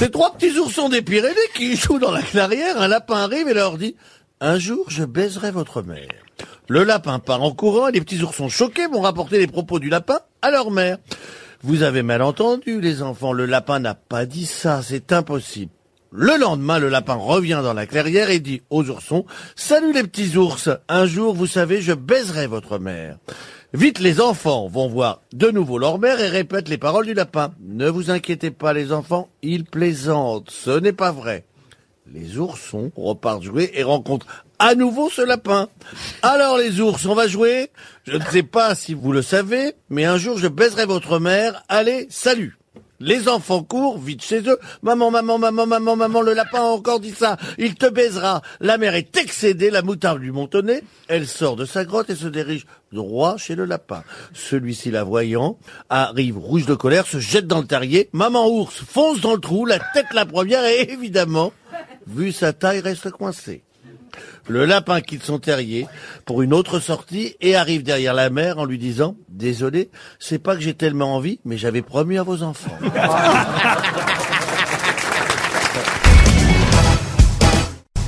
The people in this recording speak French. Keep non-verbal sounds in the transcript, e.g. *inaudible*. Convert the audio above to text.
Ces trois petits oursons des Pyrénées qui *laughs* jouent dans la clairière, un lapin arrive et leur dit « Un jour, je baiserai votre mère ». Le lapin part en courant et les petits oursons choqués vont rapporter les propos du lapin à leur mère. Vous avez mal entendu, les enfants, le lapin n'a pas dit ça, c'est impossible. Le lendemain, le lapin revient dans la clairière et dit aux oursons « Salut les petits ours, un jour, vous savez, je baiserai votre mère ». Vite, les enfants vont voir de nouveau leur mère et répètent les paroles du lapin. Ne vous inquiétez pas, les enfants, il plaisante, ce n'est pas vrai. Les oursons repartent jouer et rencontrent à nouveau ce lapin. Alors les ours, on va jouer? Je ne sais pas si vous le savez, mais un jour je baiserai votre mère. Allez, salut les enfants courent vite chez eux. Maman, maman, maman, maman, maman, le lapin a encore dit ça. Il te baisera. La mère est excédée, la moutarde lui nez. Elle sort de sa grotte et se dirige droit chez le lapin. Celui-ci, la voyant, arrive rouge de colère, se jette dans le terrier. Maman ours fonce dans le trou, la tête la première et évidemment, vu sa taille, reste coincée. Le lapin quitte son terrier pour une autre sortie et arrive derrière la mère en lui disant « Désolé, c'est pas que j'ai tellement envie, mais j'avais promis à vos enfants. *laughs* »